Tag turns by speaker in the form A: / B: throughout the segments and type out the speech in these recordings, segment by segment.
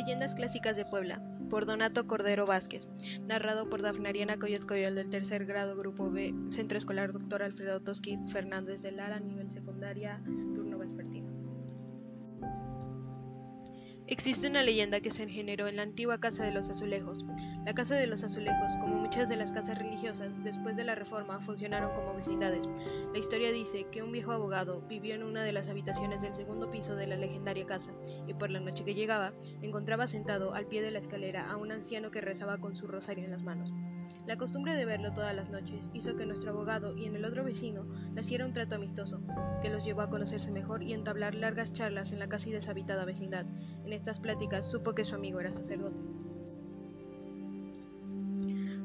A: Leyendas clásicas de Puebla, por Donato Cordero Vázquez, narrado por Dafnariana Coyot Coyol del tercer grado Grupo B, Centro Escolar Dr. Alfredo Toski Fernández de Lara, nivel secundaria, turno vespertino. Existe una leyenda que se generó en la antigua Casa de los Azulejos. La Casa de los Azulejos, como muchas de las casas religiosas, después de la Reforma funcionaron como vecindades. La historia dice que un viejo abogado vivió en una de las habitaciones del segundo piso de la legendaria casa, y por la noche que llegaba, encontraba sentado al pie de la escalera a un anciano que rezaba con su rosario en las manos. La costumbre de verlo todas las noches hizo que nuestro abogado y en el otro vecino naciera un trato amistoso, que los llevó a conocerse mejor y entablar largas charlas en la casi deshabitada vecindad. Estas pláticas supo que su amigo era sacerdote.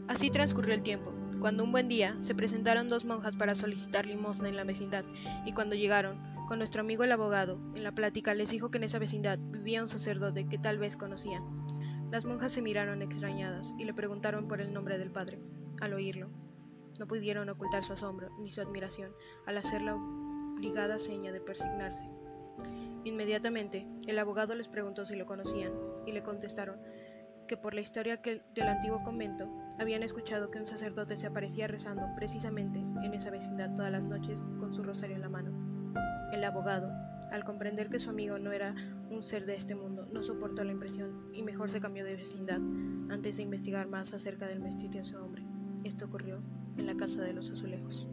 A: Así transcurrió el tiempo, cuando un buen día se presentaron dos monjas para solicitar limosna en la vecindad, y cuando llegaron, con nuestro amigo el abogado, en la plática les dijo que en esa vecindad vivía un sacerdote que tal vez conocían. Las monjas se miraron extrañadas y le preguntaron por el nombre del padre. Al oírlo, no pudieron ocultar su asombro ni su admiración al hacer la obligada seña de persignarse. Inmediatamente, el abogado les preguntó si lo conocían y le contestaron que por la historia del antiguo convento habían escuchado que un sacerdote se aparecía rezando precisamente en esa vecindad todas las noches con su rosario en la mano. El abogado, al comprender que su amigo no era un ser de este mundo, no soportó la impresión y mejor se cambió de vecindad antes de investigar más acerca del misterioso hombre. Esto ocurrió en la casa de los azulejos.